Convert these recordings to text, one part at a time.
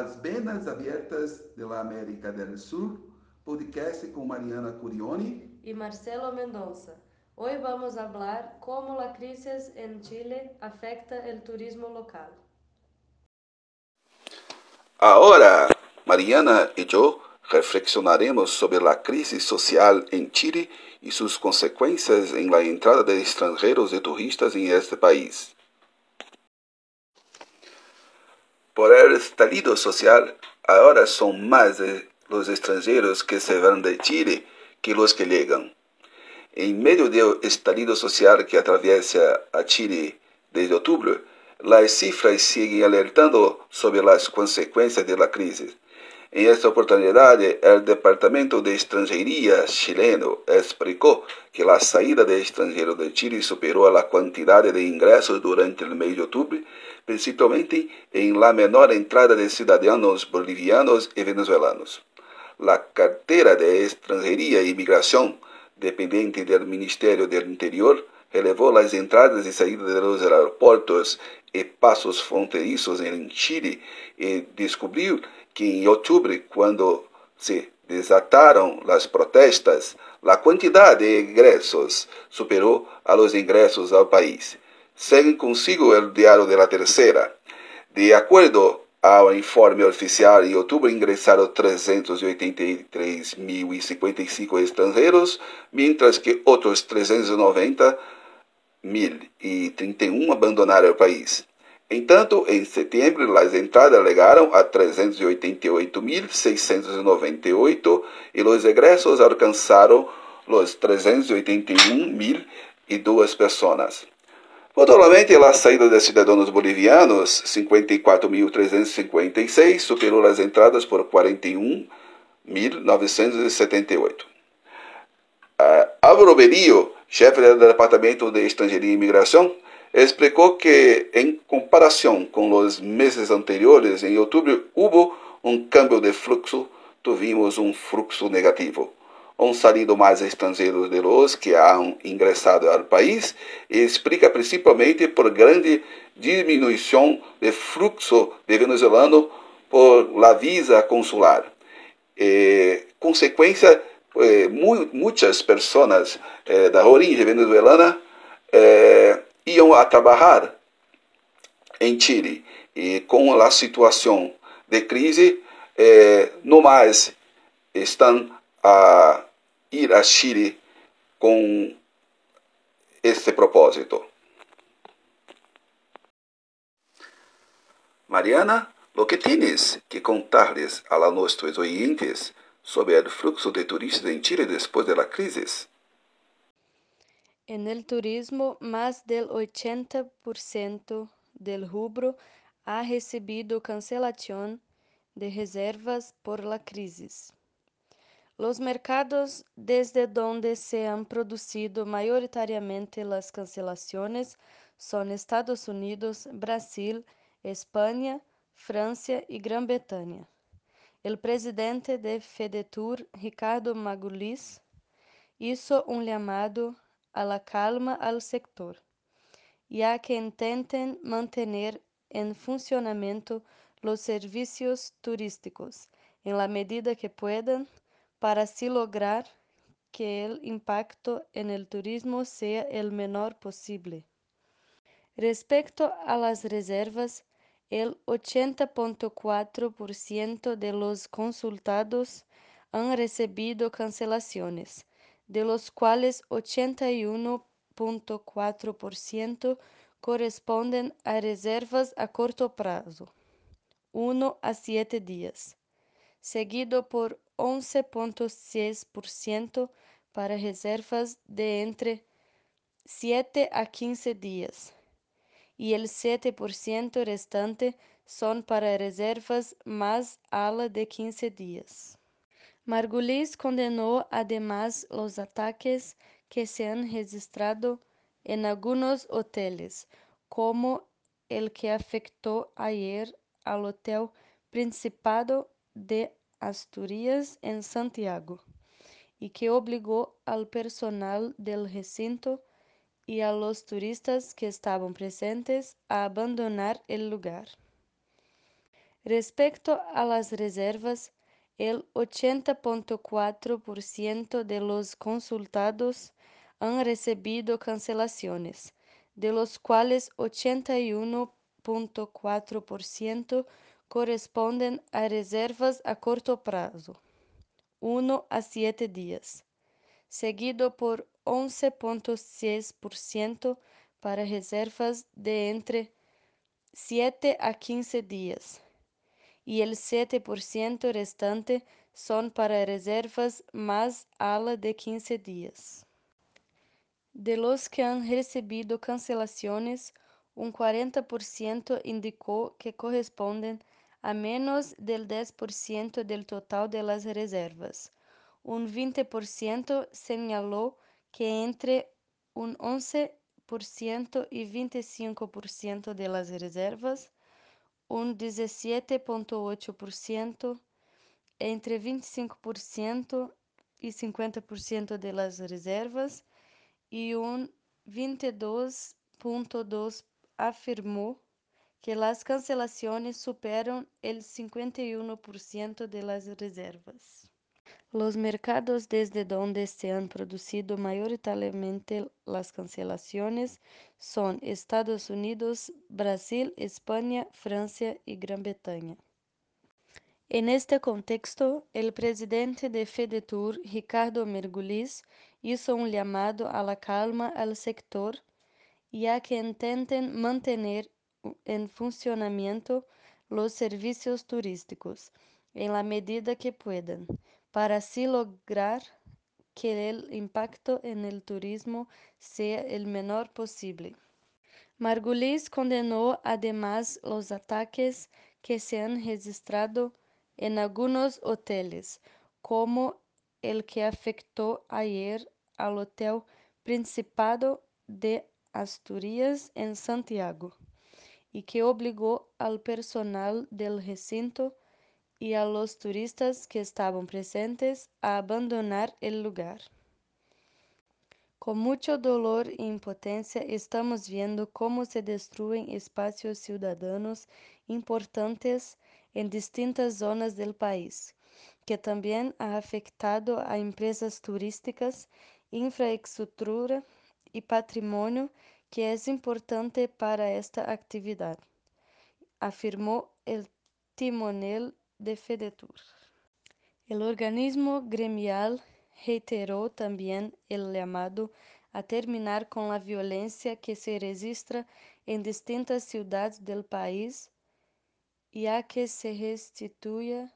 Episodio 10. Las Venas Abiertas de la América del Sur. Podcast con Mariana Curioni y Marcelo Mendonça. Hoy vamos a hablar cómo la crisis en Chile afecta el turismo local. Ahora, Mariana y yo reflexionaremos sobre la crisis social en Chile y sus consecuencias en la entrada de extranjeros y turistas en este país. Por el estallido social, ahora son más los extranjeros que se van de Chile que los que llegan. En medio del estallido social que atraviesa a Chile desde octubre, las cifras siguen alertando sobre las consecuencias de la crisis. En esta oportunidad, el Departamento de Extranjería chileno explicó que la salida de extranjeros de Chile superó la cantidad de ingresos durante el mes de octubre, principalmente en la menor entrada de ciudadanos bolivianos y venezolanos. La cartera de Extranjería y Migración, dependiente del Ministerio del Interior, relevó las entradas de los aeropuertos y pasos fronterizos en Chile y descubrió que en octubre, cuando se desataron las protestas, la cantidad de ingresos superó a los ingresos al país. Segue consigo el diario de la tercera. De acuerdo ao informe oficial, em outubro ingresaram 383.055 estrangeiros, mientras que outros 390.031 abandonaram o país. Entanto, em setembro, as entradas chegaram a 388.698 e os egressos alcançaram os 381.002 pessoas. Atualmente, a saída de cidadãos bolivianos, 54.356, superou as entradas por 41.978. Uh, Álvaro Berio, chefe do Departamento de Estrangeria e Imigração, explicou que, em comparação com os meses anteriores, em outubro, houve um câmbio de fluxo, tivemos um fluxo negativo han salido mais estrangeiros de los que han ingressado ao país e explica principalmente por grande diminuição de fluxo de venezolano por la visa consular. Eh, consequência, eh, muitas pessoas eh, da origem venezuelana eh, iam a trabalhar em Chile e com a situação de crise, no mais estão a ir a Chile con este propósito. Mariana, lo que tienes que contarles a nuestros oyentes sobre el flujo de turistas en Chile después de la crisis. En el turismo, más del 80% del rubro ha recibido cancelación de reservas por la crisis. Los mercados desde donde se han producido mayoritariamente las cancelaciones son Estados Unidos, Brasil, España, Francia y Gran Bretaña. El presidente de FEDETUR, Ricardo Magulis, hizo un llamado a la calma al sector y a que intenten mantener en funcionamiento los servicios turísticos en la medida que puedan para así lograr que el impacto en el turismo sea el menor posible. Respecto a las reservas, el 80.4% de los consultados han recibido cancelaciones, de los cuales 81.4% corresponden a reservas a corto plazo, 1 a 7 días, seguido por 11,6% para reservas de entre 7 a 15 dias, e el 7% restante son para reservas más ala de 15 dias. Margulis condenou además los ataques que se han registrado en algunos hoteles, como el que afectó ayer al Hotel Principado de Asturias en Santiago y que obligó al personal del recinto y a los turistas que estaban presentes a abandonar el lugar. Respecto a las reservas, el 80.4% de los consultados han recibido cancelaciones, de los cuales 81.4% corresponden a reservas a corto plazo, 1 a 7 días, seguido por 11.6% para reservas de entre 7 a 15 días y el 7% restante son para reservas más ala de 15 días. De los que han recibido cancelaciones, un 40% indicó que corresponden a menos del 10% del total de las reservas. Un 20% señaló que entre un 11% y 25% de las reservas un 17.8%, entre 25% y 50% de las reservas y un 22.2% afirmó que las cancelaciones superan el 51% de las reservas. Los mercados desde donde se han producido mayoritariamente las cancelaciones son Estados Unidos, Brasil, España, Francia y Gran Bretaña. En este contexto, el presidente de FEDETUR, Ricardo Mergulis, hizo un llamado a la calma al sector y a que intenten mantener en funcionamiento los servicios turísticos en la medida que puedan, para así lograr que el impacto en el turismo sea el menor posible. Margulis condenó además los ataques que se han registrado en algunos hoteles, como el que afectó ayer al Hotel Principado de Asturias en Santiago y que obligó al personal del recinto y a los turistas que estaban presentes a abandonar el lugar. Con mucho dolor e impotencia estamos viendo cómo se destruyen espacios ciudadanos importantes en distintas zonas del país, que también ha afectado a empresas turísticas, infraestructura y patrimonio que es importante para esta actividad, afirmó el timonel de FEDETUR. El organismo gremial reiteró también el llamado a terminar con la violencia que se registra en distintas ciudades del país y a que se restituya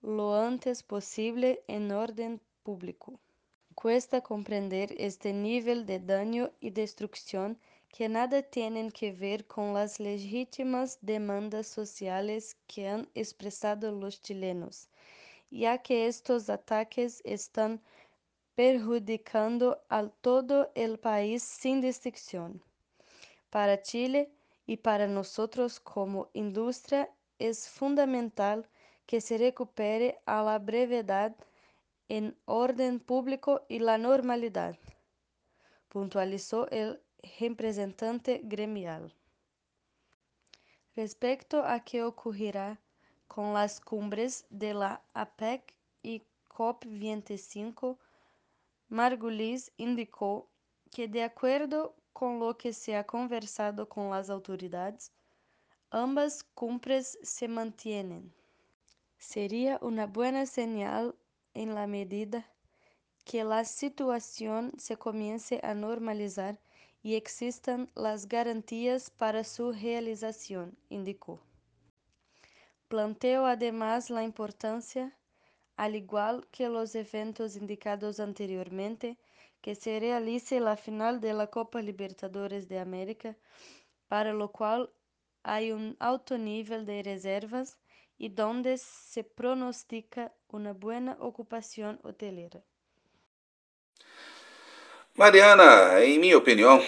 lo antes posible en orden público. Cuesta comprender este nivel de daño y destrucción que nada tienen que ver con las legítimas demandas sociales que han expresado los chilenos, ya que estos ataques están perjudicando a todo el país sin distinción. Para Chile y para nosotros como industria es fundamental que se recupere a la brevedad en orden público y la normalidad, puntualizó el representante gremial. Respecto a qué ocurrirá con las cumbres de la APEC y COP25, Margulis indicó que de acuerdo con lo que se ha conversado con las autoridades, ambas cumbres se mantienen. Sería una buena señal en la medida que la situación se comience a normalizar y existan las garantías para su realización, indicó. Planteó además la importancia, al igual que los eventos indicados anteriormente, que se realice la final de la Copa Libertadores de América, para lo cual hay un alto nivel de reservas y donde se pronostica una buena ocupación hotelera. Mariana, en mi opinión,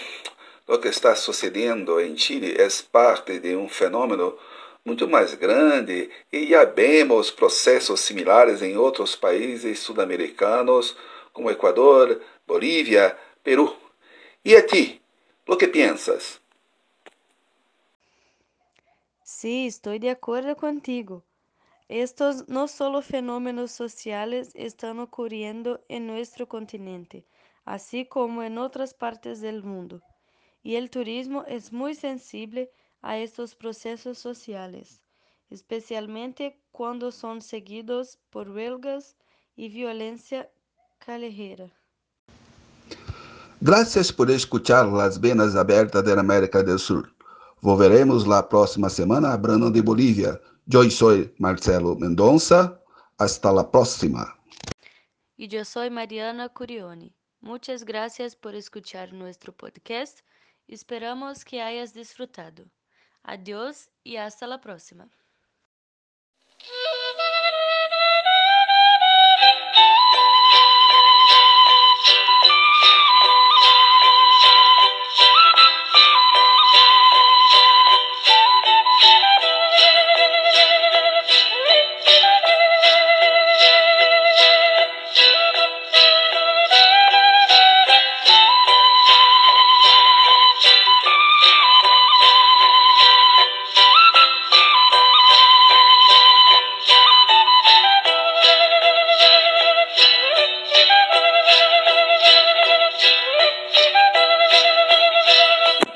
lo que está sucediendo en Chile es parte de un fenómeno muito mais grande e já vemos processos similares em outros países sudamericanos como Equador, Bolívia, Peru. E a ti, o que pensas? Sí, estoy de acuerdo contigo. Estos no solo fenómenos sociales están ocurriendo en nuestro continente, así como en otras partes del mundo. Y el turismo es muy sensible a estos procesos sociales, especialmente cuando son seguidos por huelgas y violencia callejera. Gracias por escuchar Las Venas Abertas de América del Sur. Volveremos la próxima semana hablando de Bolívia. Yo soy Marcelo Mendonça. Hasta la próxima. Y yo soy Mariana Curioni. Muchas gracias por escuchar nuestro podcast. Esperamos que hayas disfrutado. Adiós y hasta la próxima.